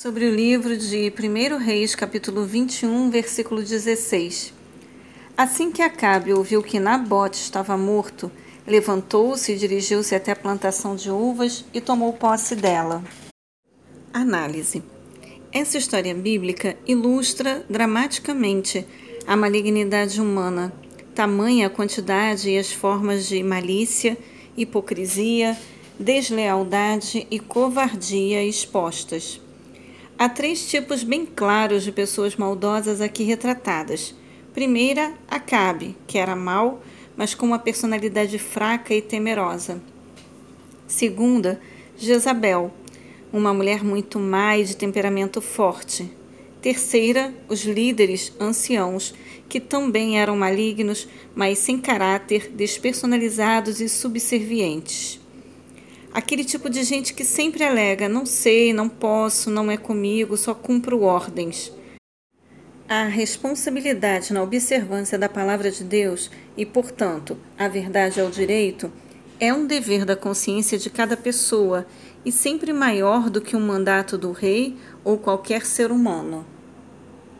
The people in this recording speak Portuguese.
Sobre o livro de 1 Reis, capítulo 21, versículo 16. Assim que Acabe ouviu que Nabote estava morto, levantou-se e dirigiu-se até a plantação de uvas e tomou posse dela. Análise. Essa história bíblica ilustra dramaticamente a malignidade humana, tamanha a quantidade e as formas de malícia, hipocrisia, deslealdade e covardia expostas. Há três tipos bem claros de pessoas maldosas aqui retratadas. Primeira, Acabe, que era mau, mas com uma personalidade fraca e temerosa. Segunda, Jezabel, uma mulher muito má e de temperamento forte. Terceira, os líderes anciãos, que também eram malignos, mas sem caráter, despersonalizados e subservientes. Aquele tipo de gente que sempre alega: não sei, não posso, não é comigo, só cumpro ordens. A responsabilidade na observância da palavra de Deus e, portanto, a verdade ao direito é um dever da consciência de cada pessoa e sempre maior do que um mandato do rei ou qualquer ser humano.